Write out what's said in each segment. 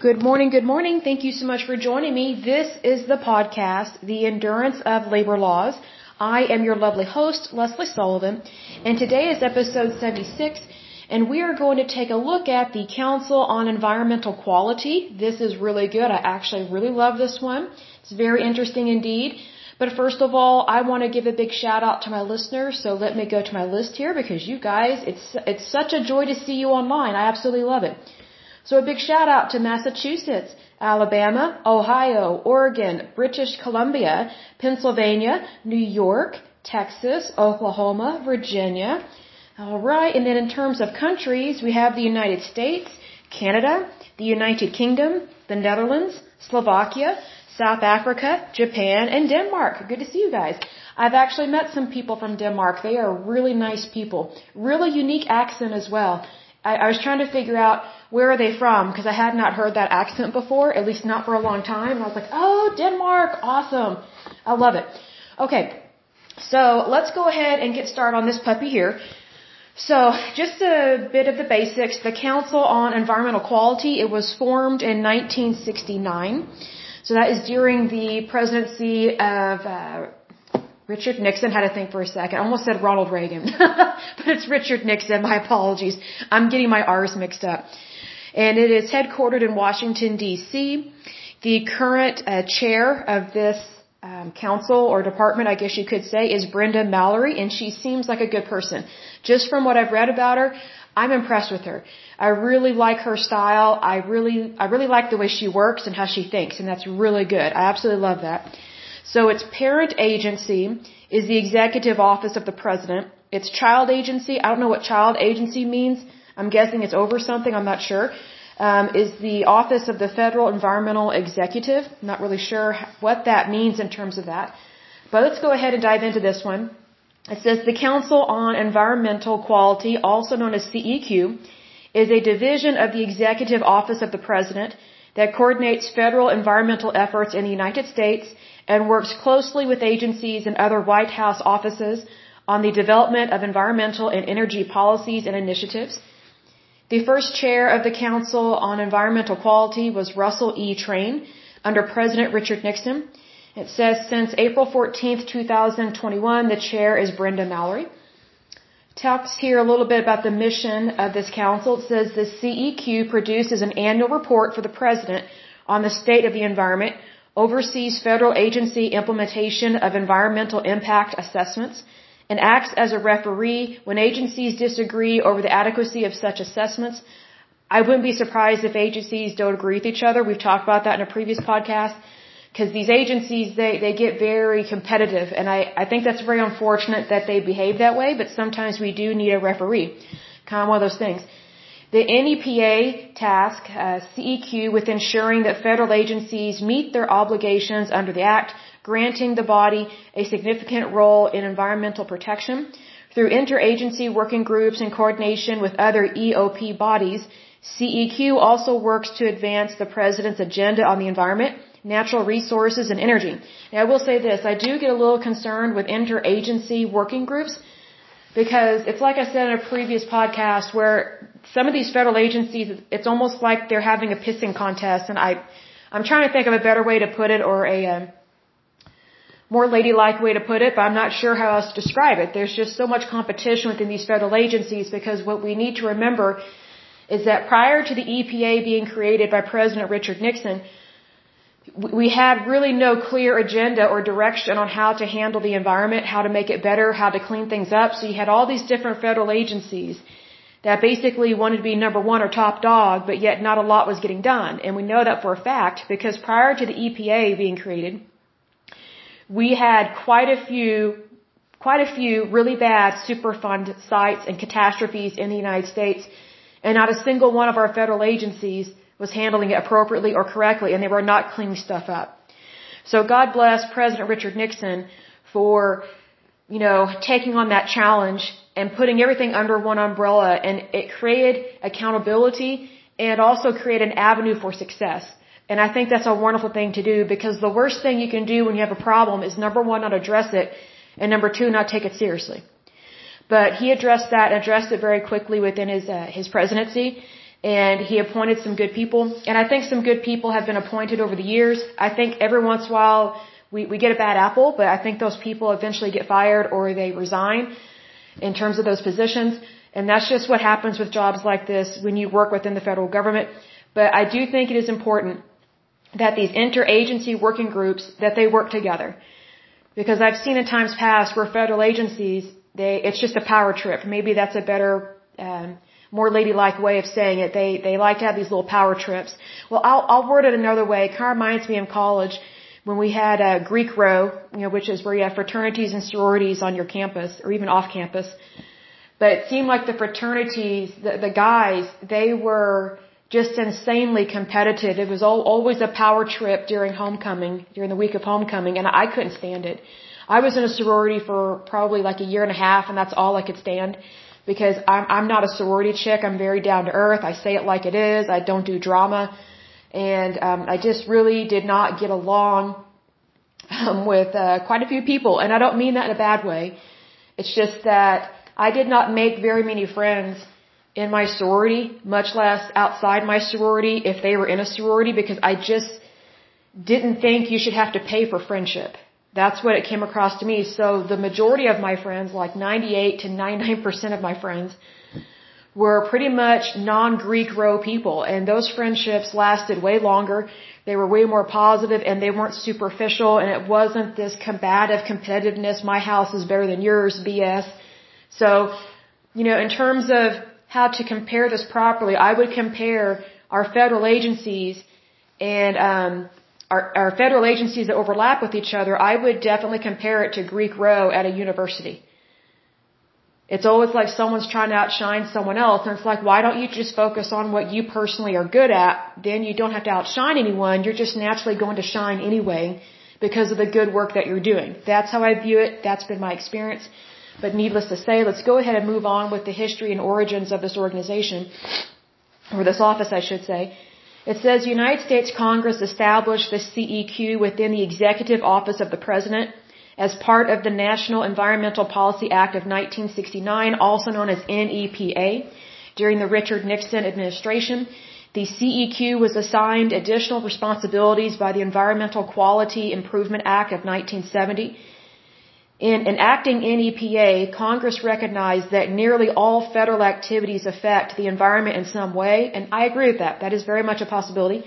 Good morning, good morning. Thank you so much for joining me. This is the podcast, The Endurance of Labor Laws. I am your lovely host, Lesley Sullivan, and today is episode 76, and we are going to take a look at the Council on Environmental Quality. This is really good. I actually really love this one. It's very interesting indeed. But first of all, I want to give a big shout out to my listeners. So let me go to my list here because you guys, it's, it's such a joy to see you online. I absolutely love it. So a big shout out to Massachusetts, Alabama, Ohio, Oregon, British Columbia, Pennsylvania, New York, Texas, Oklahoma, Virginia. All right. And then in terms of countries, we have the United States, Canada, the United Kingdom, the Netherlands, Slovakia, South Africa, Japan, and Denmark. Good to see you guys. I've actually met some people from Denmark. They are really nice people. Really unique accent as well. I, I was trying to figure out where are they from because I had not heard that accent before, at least not for a long time. And I was like, oh, Denmark, awesome. I love it. Okay, so let's go ahead and get started on this puppy here. So, just a bit of the basics. The Council on Environmental Quality, it was formed in 1969. So that is during the presidency of uh, Richard Nixon had to think for a second. I almost said Ronald Reagan, but it's Richard Nixon. My apologies. I'm getting my R's mixed up. And it is headquartered in Washington, D.C. The current uh, chair of this um, council or department, I guess you could say, is Brenda Mallory, and she seems like a good person. Just from what I've read about her, I'm impressed with her. I really like her style. I really, I really like the way she works and how she thinks, and that's really good. I absolutely love that. So its parent agency is the executive office of the president. Its child agency, I don't know what child agency means. I'm guessing it's over something, I'm not sure. Um, is the office of the federal environmental executive. I'm not really sure what that means in terms of that. But let's go ahead and dive into this one. It says the Council on Environmental Quality, also known as CEQ, is a division of the executive office of the president that coordinates federal environmental efforts in the United States and works closely with agencies and other White House offices on the development of environmental and energy policies and initiatives. The first chair of the Council on Environmental Quality was Russell E. Train under President Richard Nixon. It says since April 14, 2021, the chair is Brenda Mallory. Talks here a little bit about the mission of this council. It says the CEQ produces an annual report for the president on the state of the environment oversees federal agency implementation of environmental impact assessments, and acts as a referee when agencies disagree over the adequacy of such assessments. I wouldn't be surprised if agencies don't agree with each other. We've talked about that in a previous podcast. Because these agencies, they, they get very competitive, and I, I think that's very unfortunate that they behave that way, but sometimes we do need a referee. Kind of one of those things. The NEPA task uh, CEQ with ensuring that federal agencies meet their obligations under the Act, granting the body a significant role in environmental protection. Through interagency working groups in coordination with other EOP bodies, CEQ also works to advance the President's agenda on the environment, natural resources, and energy. Now, I will say this, I do get a little concerned with interagency working groups because it's like I said in a previous podcast where some of these federal agencies, it's almost like they're having a pissing contest, and I, I'm trying to think of a better way to put it or a, um, more ladylike way to put it, but I'm not sure how else to describe it. There's just so much competition within these federal agencies because what we need to remember is that prior to the EPA being created by President Richard Nixon, we had really no clear agenda or direction on how to handle the environment, how to make it better, how to clean things up. So you had all these different federal agencies that basically wanted to be number one or top dog, but yet not a lot was getting done. And we know that for a fact because prior to the EPA being created, we had quite a few, quite a few really bad Superfund sites and catastrophes in the United States. And not a single one of our federal agencies was handling it appropriately or correctly, and they were not cleaning stuff up. So God bless President Richard Nixon for, you know, taking on that challenge and putting everything under one umbrella and it created accountability and also created an avenue for success. And I think that's a wonderful thing to do because the worst thing you can do when you have a problem is number one, not address it, and number two, not take it seriously. But he addressed that, and addressed it very quickly within his uh, his presidency, and he appointed some good people. And I think some good people have been appointed over the years. I think every once in a while we, we get a bad apple, but I think those people eventually get fired or they resign in terms of those positions. And that's just what happens with jobs like this when you work within the federal government. But I do think it is important that these interagency working groups, that they work together. Because I've seen in times past where federal agencies, they, it's just a power trip. Maybe that's a better, um, more ladylike way of saying it. They, they like to have these little power trips. Well, I'll, I'll word it another way. It kind of reminds me of college when we had a Greek row, you know, which is where you have fraternities and sororities on your campus or even off campus. But it seemed like the fraternities, the, the guys, they were just insanely competitive. It was all, always a power trip during homecoming, during the week of homecoming, and I couldn't stand it. I was in a sorority for probably like a year and a half, and that's all I could stand because I'm, I'm not a sorority chick. I'm very down to earth. I say it like it is. I don't do drama. And um, I just really did not get along um, with uh, quite a few people. And I don't mean that in a bad way. It's just that I did not make very many friends in my sorority, much less outside my sorority if they were in a sorority because I just didn't think you should have to pay for friendship. That's what it came across to me. So the majority of my friends, like 98 to 99% of my friends, were pretty much non-Greek row people. And those friendships lasted way longer. They were way more positive and they weren't superficial and it wasn't this combative competitiveness, my house is better than yours BS. So, you know, in terms of how to compare this properly, I would compare our federal agencies and um, our, our federal agencies that overlap with each other. I would definitely compare it to Greek row at a university. It's always like someone's trying to outshine someone else, and it's like, why don't you just focus on what you personally are good at? Then you don't have to outshine anyone. You're just naturally going to shine anyway because of the good work that you're doing. That's how I view it. That's been my experience. But needless to say, let's go ahead and move on with the history and origins of this organization, or this office, I should say. It says United States Congress established the CEQ within the Executive Office of the President as part of the National Environmental Policy Act of 1969, also known as NEPA, during the Richard Nixon administration. The CEQ was assigned additional responsibilities by the Environmental Quality Improvement Act of 1970 in enacting NEPA, Congress recognized that nearly all federal activities affect the environment in some way, and I agree with that. That is very much a possibility.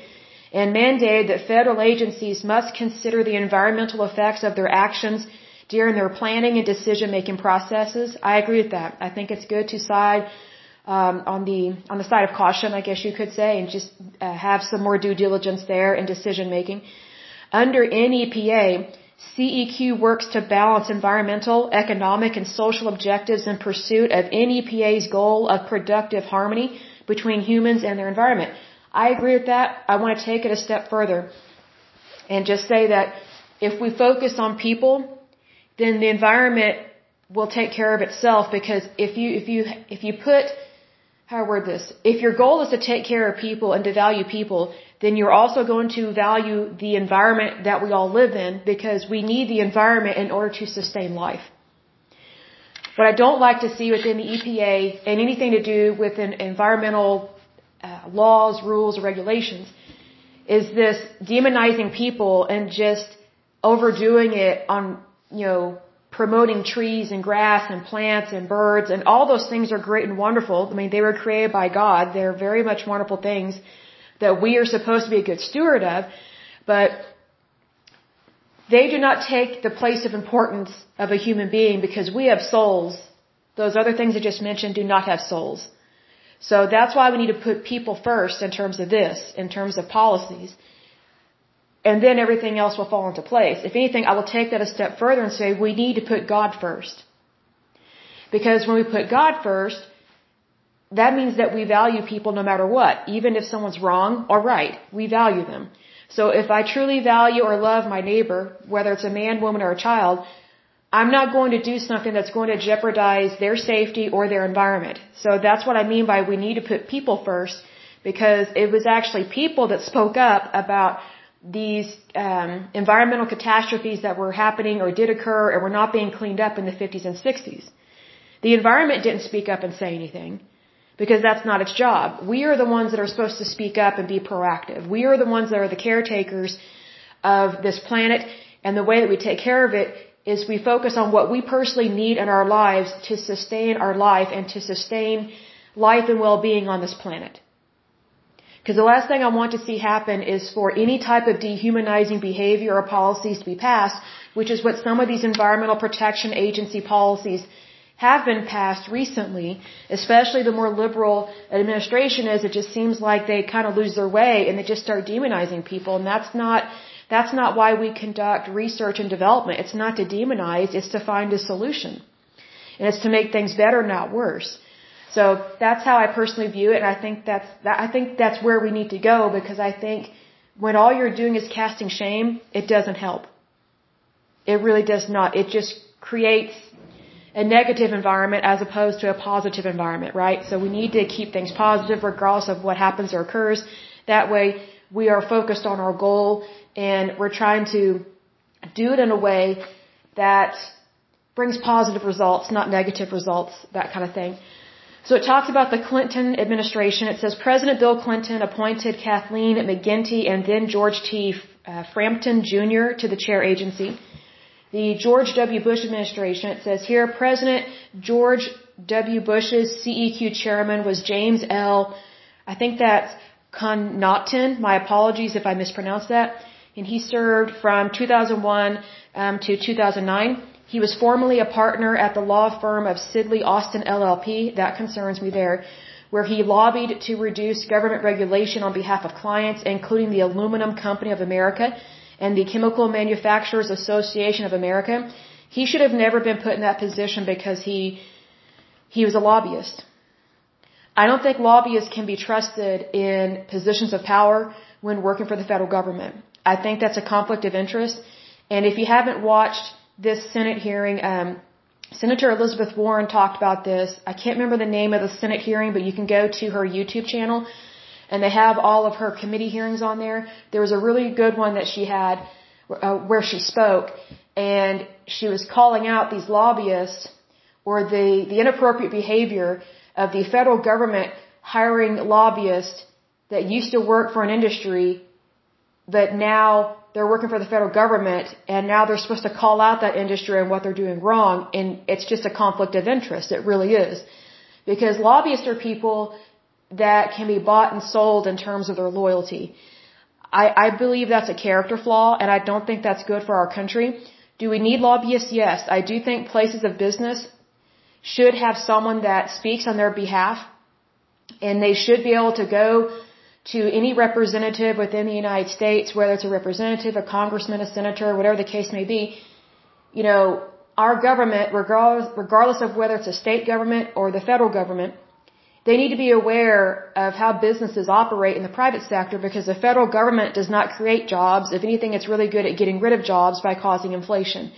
And mandated that federal agencies must consider the environmental effects of their actions during their planning and decision making processes. I agree with that. I think it's good to side um, on the on the side of caution, I guess you could say, and just uh, have some more due diligence there in decision making. Under NEPA, CEQ works to balance environmental, economic, and social objectives in pursuit of NEPA's goal of productive harmony between humans and their environment. I agree with that. I want to take it a step further and just say that if we focus on people, then the environment will take care of itself because if you, if you, if you put, how I word this, if your goal is to take care of people and to value people, then you're also going to value the environment that we all live in because we need the environment in order to sustain life. What I don't like to see within the EPA and anything to do with environmental uh, laws, rules, or regulations is this demonizing people and just overdoing it on, you know, promoting trees and grass and plants and birds and all those things are great and wonderful. I mean, they were created by God. They're very much wonderful things that we are supposed to be a good steward of, but they do not take the place of importance of a human being because we have souls. Those other things I just mentioned do not have souls. So that's why we need to put people first in terms of this, in terms of policies. And then everything else will fall into place. If anything, I will take that a step further and say we need to put God first. Because when we put God first, that means that we value people no matter what, even if someone's wrong or right. We value them. So if I truly value or love my neighbor, whether it's a man, woman, or a child, I'm not going to do something that's going to jeopardize their safety or their environment. So that's what I mean by we need to put people first, because it was actually people that spoke up about these um, environmental catastrophes that were happening or did occur and were not being cleaned up in the 50s and 60s. The environment didn't speak up and say anything. because that's not its job. We are the ones that are supposed to speak up and be proactive. We are the ones that are the caretakers of this planet and the way that we take care of it is we focus on what we personally need in our lives to sustain our life and to sustain life and well-being on this planet. Because the last thing I want to see happen is for any type of dehumanizing behavior or policies to be passed, which is what some of these environmental protection agency policies have been passed recently, especially the more liberal administration is, it just seems like they kind of lose their way and they just start demonizing people. And that's not, that's not why we conduct research and development. It's not to demonize, it's to find a solution. And it's to make things better, not worse. So that's how I personally view it, and I think that's that, I think that's where we need to go because I think when all you're doing is casting shame, it doesn't help. It really does not. It just creates a negative environment as opposed to a positive environment, right? So we need to keep things positive regardless of what happens or occurs. That way we are focused on our goal and we're trying to do it in a way that brings positive results, not negative results, that kind of thing. So it talks about the Clinton administration. It says President Bill Clinton appointed Kathleen McGinty and then George T. Uh, Frampton Jr. to the chair agency. The George W. Bush administration, it says here, President George W. Bush's CEQ chairman was James L. I think that's Connaughton. My apologies if I mispronounced that. And he served from 2001 um, to 2009. He was formerly a partner at the law firm of Sidley Austin LLP. That concerns me there. Where he lobbied to reduce government regulation on behalf of clients, including the Aluminum Company of America and the Chemical Manufacturers Association of America. He should have never been put in that position because he, he was a lobbyist. I don't think lobbyists can be trusted in positions of power when working for the federal government. I think that's a conflict of interest. And if you haven't watched this Senate hearing, um, Senator Elizabeth Warren talked about this. I can't remember the name of the Senate hearing, but you can go to her YouTube channel and they have all of her committee hearings on there. There was a really good one that she had uh, where she spoke and she was calling out these lobbyists or the, the inappropriate behavior of the federal government hiring lobbyists that used to work for an industry but now they're working for the federal government and now they're supposed to call out that industry and what they're doing wrong and it's just a conflict of interest. It really is. Because lobbyists are people that can be bought and sold in terms of their loyalty. I, I believe that's a character flaw and I don't think that's good for our country. Do we need lobbyists? Yes. I do think places of business should have someone that speaks on their behalf and they should be able to go to any representative within the United States, whether it's a representative, a congressman, a senator, whatever the case may be, you know, our government, regardless, regardless of whether it's a state government or the federal government, they need to be aware of how businesses operate in the private sector because the federal government does not create jobs. If anything, it's really good at getting rid of jobs by causing inflation.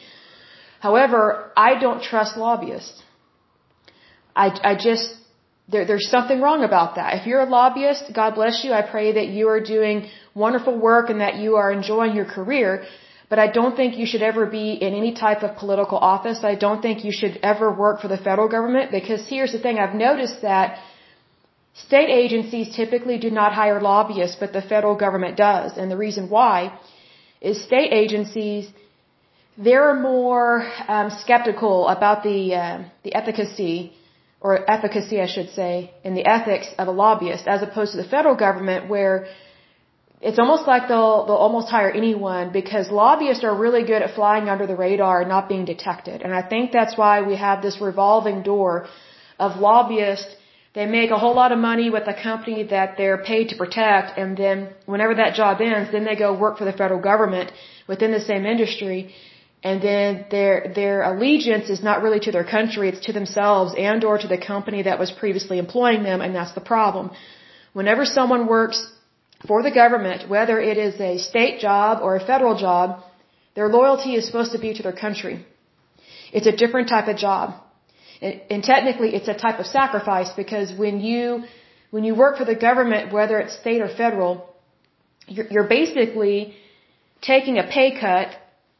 However, I don't trust lobbyists. I, I just, there, there's something wrong about that. If you're a lobbyist, God bless you. I pray that you are doing wonderful work and that you are enjoying your career. But I don't think you should ever be in any type of political office. I don't think you should ever work for the federal government because here's the thing. I've noticed that state agencies typically do not hire lobbyists, but the federal government does. And the reason why is state agencies, they're more um, skeptical about the, uh, the efficacy or efficacy, I should say, in the ethics of a lobbyist, as opposed to the federal government, where it's almost like they'll they'll almost hire anyone because lobbyists are really good at flying under the radar and not being detected. And I think that's why we have this revolving door of lobbyists. They make a whole lot of money with the company that they're paid to protect, and then whenever that job ends, then they go work for the federal government within the same industry and then their their allegiance is not really to their country it's to themselves and or to the company that was previously employing them and that's the problem. Whenever someone works for the government whether it is a state job or a federal job their loyalty is supposed to be to their country. It's a different type of job. And, technically it's a type of sacrifice because when you when you work for the government whether it's state or federal you're, you're basically taking a pay cut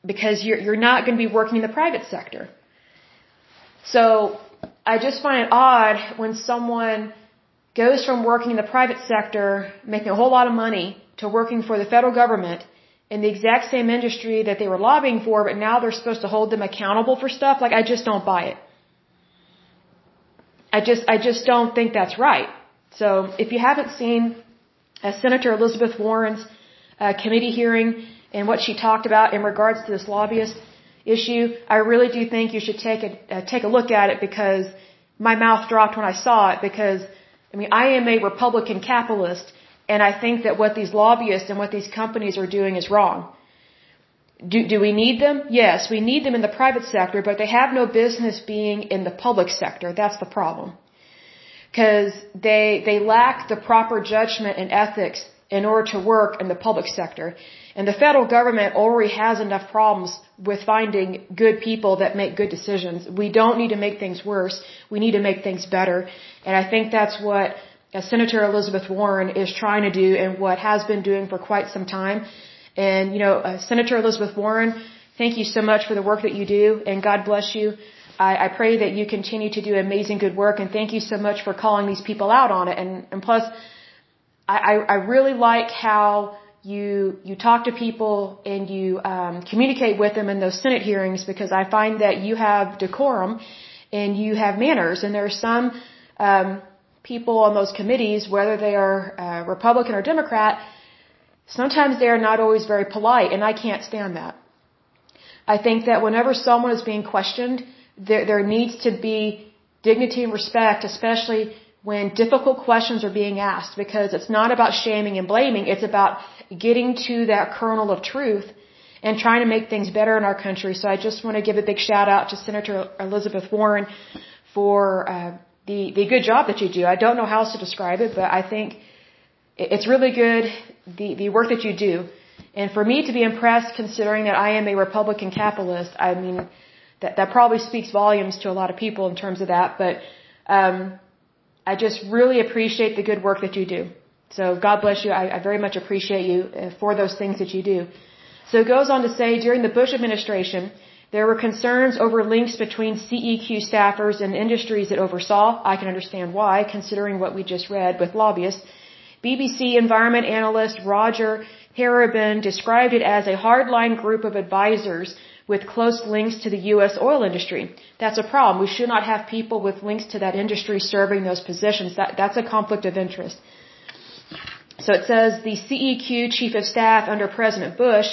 because you're, you're not going to be working in the private sector. So I just find it odd when someone goes from working in the private sector, making a whole lot of money, to working for the federal government in the exact same industry that they were lobbying for, but now they're supposed to hold them accountable for stuff, like I just don't buy it. I just, I just don't think that's right. So if you haven't seen uh, Senator Elizabeth Warren's uh, committee hearing and what she talked about in regards to this lobbyist issue, I really do think you should take a uh, take a look at it because my mouth dropped when I saw it because I mean I am a Republican capitalist and I think that what these lobbyists and what these companies are doing is wrong. Do, do we need them? Yes, we need them in the private sector, but they have no business being in the public sector. That's the problem. Because they, they lack the proper judgment and ethics in order to work in the public sector. And the federal government already has enough problems with finding good people that make good decisions. We don't need to make things worse. We need to make things better. And I think that's what uh, Senator Elizabeth Warren is trying to do and what has been doing for quite some time. And, you know, uh, Senator Elizabeth Warren, thank you so much for the work that you do and God bless you. I, I pray that you continue to do amazing good work and thank you so much for calling these people out on it. And, and plus, I, I really like how you you talk to people and you um, communicate with them in those Senate hearings because I find that you have decorum and you have manners. And there are some um, people on those committees, whether they are uh, Republican or Democrat, sometimes they are not always very polite, and I can't stand that. I think that whenever someone is being questioned, there there needs to be dignity and respect, especially when difficult questions are being asked because it's not about shaming and blaming. It's about getting to that kernel of truth and trying to make things better in our country. So I just want to give a big shout out to Senator Elizabeth Warren for uh, the the good job that you do. I don't know how else to describe it, but I think it's really good the the work that you do. And for me to be impressed, considering that I am a Republican capitalist, I mean that that probably speaks volumes to a lot of people in terms of that. But um, I just really appreciate the good work that you do. So God bless you. I, I very much appreciate you uh, for those things that you do. So it goes on to say during the Bush administration, there were concerns over links between CEQ staffers and industries it oversaw. I can understand why, considering what we just read with lobbyists. BBC environment analyst Roger Harrabin described it as a hardline group of advisors with close links to the U.S. oil industry. That's a problem. We should not have people with links to that industry serving those positions. That, that's a conflict of interest. So it says the CEQ chief of staff under President Bush,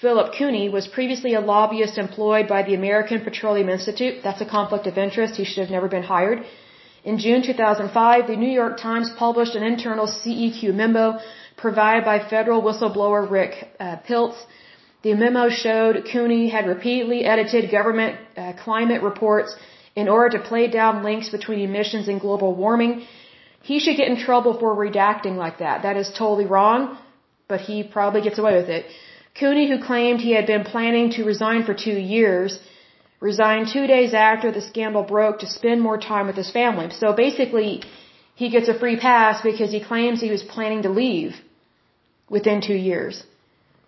Philip Cooney, was previously a lobbyist employed by the American Petroleum Institute. That's a conflict of interest. He should have never been hired. In June 2005, the New York Times published an internal CEQ memo provided by federal whistleblower Rick uh, Piltz the memo showed Cooney had repeatedly edited government uh, climate reports in order to play down links between emissions and global warming. He should get in trouble for redacting like that. That is totally wrong, but he probably gets away with it. Cooney, who claimed he had been planning to resign for two years, resigned two days after the scandal broke to spend more time with his family. So basically, he gets a free pass because he claims he was planning to leave within two years.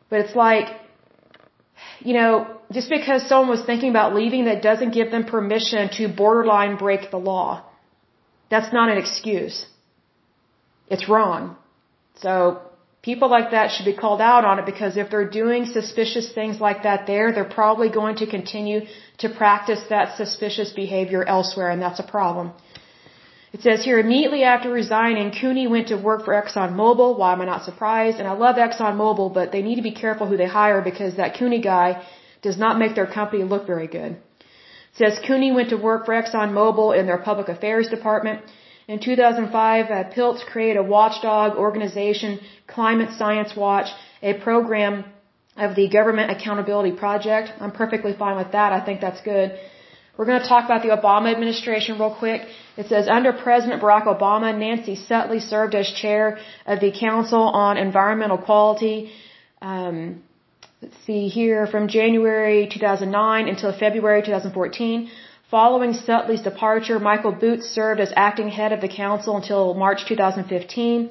But it's like, you know, just because someone was thinking about leaving, that doesn't give them permission to borderline break the law. That's not an excuse. It's wrong. So people like that should be called out on it because if they're doing suspicious things like that there, they're probably going to continue to practice that suspicious behavior elsewhere, and that's a problem. It says here, immediately after resigning, Cooney went to work for ExxonMobil. Why am I not surprised? And I love ExxonMobil, but they need to be careful who they hire because that Cooney guy does not make their company look very good. It says Cooney went to work for ExxonMobil in their public affairs department. In 2005, uh, Piltz created a watchdog organization, Climate Science Watch, a program of the Government Accountability Project. I'm perfectly fine with that. I think that's good. We're going to talk about the Obama administration real quick. It says under President Barack Obama, Nancy Sutley served as chair of the Council on Environmental Quality. Um, let's see here from January 2009 until February 2014. Following Sutley's departure, Michael Boots served as acting head of the council until March 2015.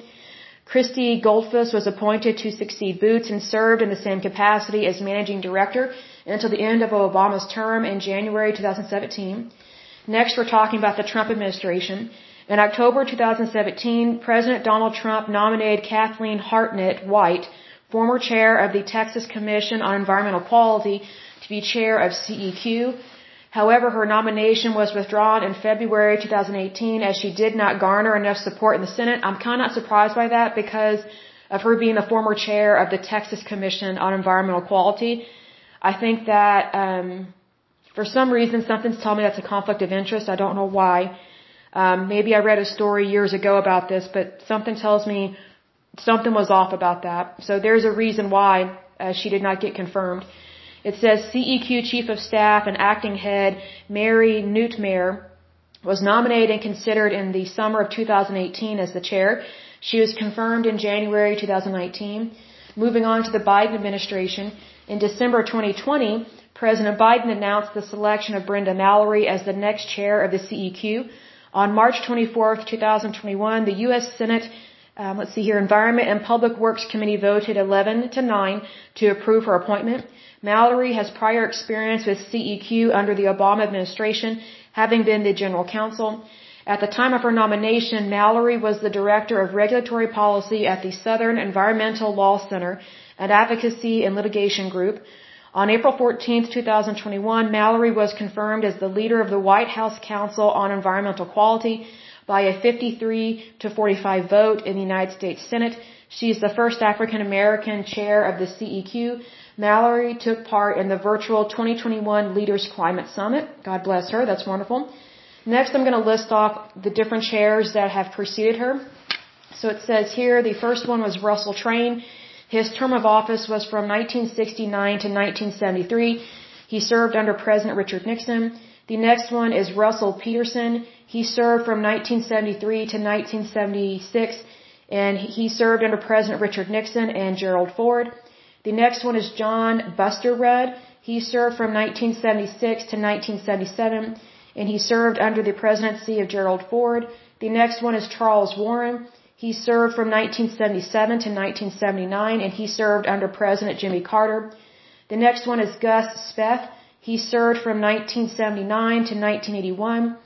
Christy Goldfuss was appointed to succeed Boots and served in the same capacity as managing director until the end of Obama's term in January 2017. Next, we're talking about the Trump administration. In October 2017, President Donald Trump nominated Kathleen Hartnett White, former chair of the Texas Commission on Environmental Quality, to be chair of CEQ. However, her nomination was withdrawn in February 2018 as she did not garner enough support in the Senate. I'm kind of not surprised by that because of her being the former chair of the Texas Commission on Environmental Quality. I think that um, for some reason something's telling me that's a conflict of interest. I don't know why. Um, maybe I read a story years ago about this, but something tells me something was off about that. So there's a reason why uh, she did not get confirmed. It says CEQ Chief of Staff and Acting Head Mary Neumayr was nominated and considered in the summer of 2018 as the chair. She was confirmed in January 2019. Moving on to the Biden administration, in December 2020, President Biden announced the selection of Brenda Mallory as the next chair of the CEQ. On March 24, 2021, the U.S. Senate, um, let's see here, Environment and Public Works Committee voted 11 to 9 to approve her appointment. Mallory has prior experience with CEQ under the Obama administration, having been the general counsel. At the time of her nomination, Mallory was the director of regulatory policy at the Southern Environmental Law Center, an advocacy and litigation group. On April 14, 2021, Mallory was confirmed as the leader of the White House Council on Environmental Quality by a 53 to 45 vote in the United States Senate. She is the first African American chair of the CEQ. Mallory took part in the virtual 2021 Leaders Climate Summit. God bless her. That's wonderful. Next, I'm going to list off the different chairs that have preceded her. So it says here, the first one was Russell Train. His term of office was from 1969 to 1973. He served under President Richard Nixon. The next one is Russell Peterson. He served from 1973 to 1976, and he served under President Richard Nixon and Gerald Ford. The next one is John Busterud. He served from 1976 to 1977 and he served under the presidency of Gerald Ford. The next one is Charles Warren. He served from 1977 to 1979, and he served under President Jimmy Carter. The next one is Gus Speth. He served from 1979 to 1981,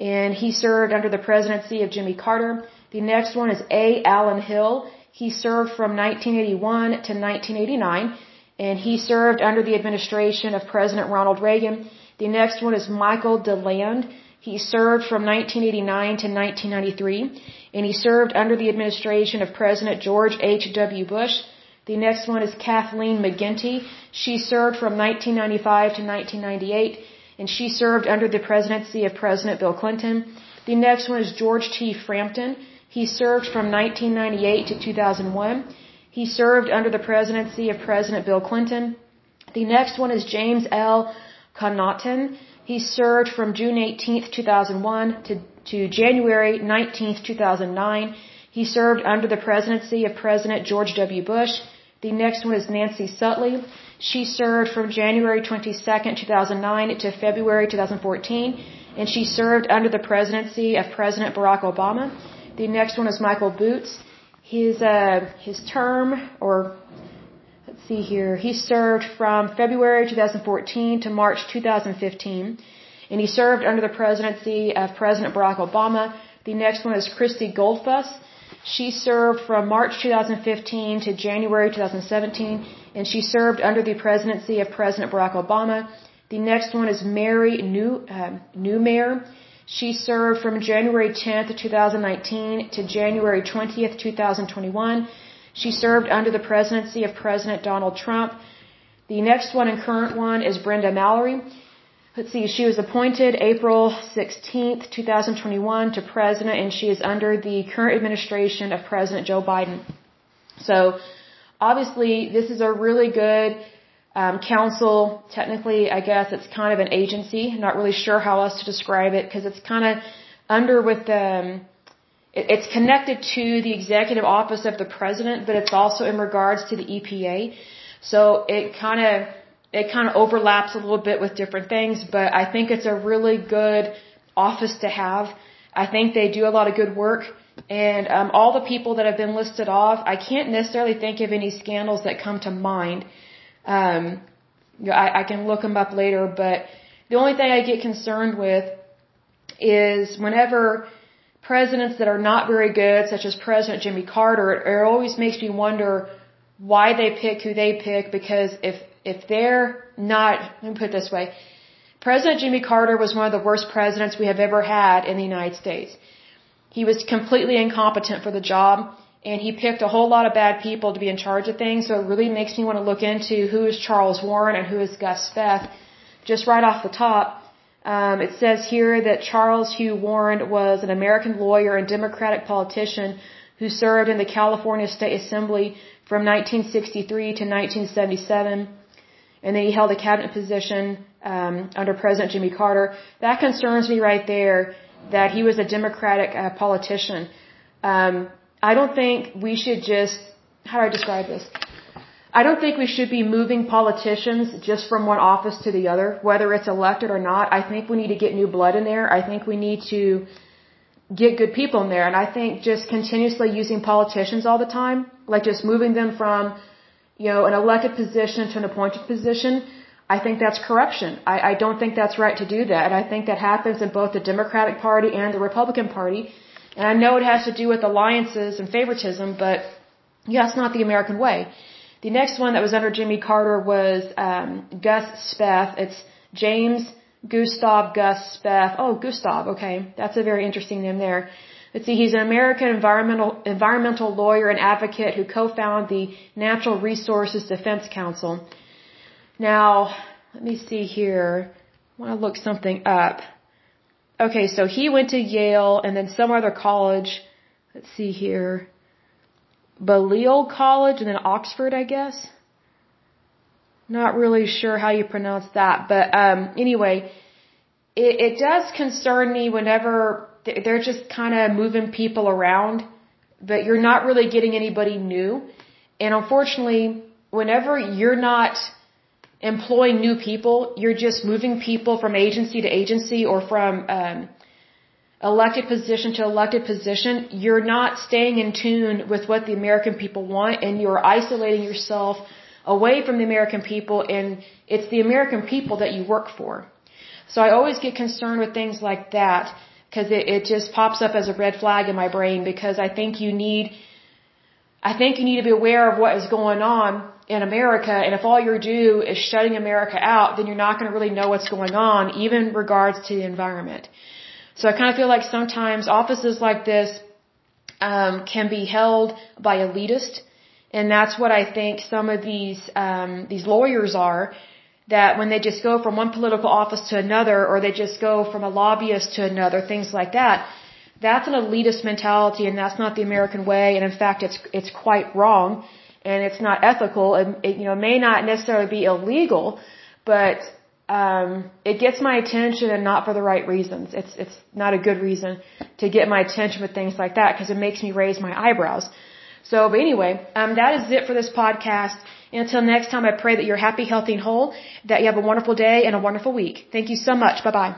and he served under the presidency of Jimmy Carter. The next one is A. Alan Hill. He served from 1981 to 1989, and he served under the administration of President Ronald Reagan. The next one is Michael DeLand. He served from 1989 to 1993, and he served under the administration of President George H.W. Bush. The next one is Kathleen McGinty. She served from 1995 to 1998, and she served under the presidency of President Bill Clinton. The next one is George T. Frampton. He served from 1998 to 2001. He served under the presidency of President Bill Clinton. The next one is James L. Connaughton. He served from June 18, 2001 to, to January 19, 2009. He served under the presidency of President George W. Bush. The next one is Nancy Sutley. She served from January 22, 2009 to February 2014, and she served under the presidency of President Barack Obama. The next one is Michael Boots. His, uh, his term, or let's see here. He served from February 2014 to March 2015, and he served under the presidency of President Barack Obama. The next one is Christy Goldfuss. She served from March 2015 to January 2017, and she served under the presidency of President Barack Obama. The next one is Mary New, uh, Neumayr. She served from January 10th, 2019 to January 20th, 2021. She served under the presidency of President Donald Trump. The next one and current one is Brenda Mallory. Let's see, she was appointed April 16th, 2021 to president and she is under the current administration of President Joe Biden. So, obviously, this is a really good um, council. Technically, I guess it's kind of an agency. I'm not really sure how else to describe it because it's kind of under with the, um, it's connected to the executive office of the president, but it's also in regards to the EPA. So it kind of it kind of overlaps a little bit with different things, but I think it's a really good office to have. I think they do a lot of good work, and um, all the people that have been listed off, I can't necessarily think of any scandals that come to mind. Um, I, I can look them up later, but the only thing I get concerned with is whenever presidents that are not very good, such as President Jimmy Carter, it always makes me wonder why they pick who they pick because if if they're not, let me put it this way, President Jimmy Carter was one of the worst presidents we have ever had in the United States. He was completely incompetent for the job and he picked a whole lot of bad people to be in charge of things. So it really makes me want to look into who is Charles Warren and who is Gus Speth. Just right off the top, um, it says here that Charles Hugh Warren was an American lawyer and Democratic politician who served in the California State Assembly from 1963 to 1977, and then he held a cabinet position um, under President Jimmy Carter. That concerns me right there that he was a Democratic uh, politician. Um, I don't think we should just, how do I describe this? I don't think we should be moving politicians just from one office to the other, whether it's elected or not. I think we need to get new blood in there. I think we need to get good people in there. And I think just continuously using politicians all the time, like just moving them from, you know, an elected position to an appointed position, I think that's corruption. I, I don't think that's right to do that. And I think that happens in both the Democratic Party and the Republican Party. And I know it has to do with alliances and favoritism, but yeah, it's not the American way. The next one that was under Jimmy Carter was um, Gus Speth. It's James Gustav Gus Speth. Oh, Gustav. Okay, that's a very interesting name there. Let's see. He's an American environmental environmental lawyer and advocate who co-founded the Natural Resources Defense Council. Now, let me see here. I want to look something up. Okay, so he went to Yale and then some other college. Let's see here. Balliol College and then Oxford, I guess. Not really sure how you pronounce that, but um, anyway, it, it does concern me whenever they're just kind of moving people around, but you're not really getting anybody new. And unfortunately, whenever you're not employing new people. You're just moving people from agency to agency or from um, elected position to elected position. You're not staying in tune with what the American people want, and you're isolating yourself away from the American people, and it's the American people that you work for. So I always get concerned with things like that because it, it just pops up as a red flag in my brain because I think you need, I think you need to be aware of what is going on in America, and if all you do is shutting America out, then you're not going to really know what's going on, even regards to the environment. So I kind of feel like sometimes offices like this um, can be held by elitists, and that's what I think some of these um, these lawyers are. That when they just go from one political office to another, or they just go from a lobbyist to another, things like that, that's an elitist mentality, and that's not the American way. And in fact, it's it's quite wrong and it's not ethical. And it you know may not necessarily be illegal, but um, it gets my attention and not for the right reasons. It's it's not a good reason to get my attention with things like that because it makes me raise my eyebrows. So, but anyway, um, that is it for this podcast. until next time, I pray that you're happy, healthy, and whole, that you have a wonderful day and a wonderful week. Thank you so much. Bye bye.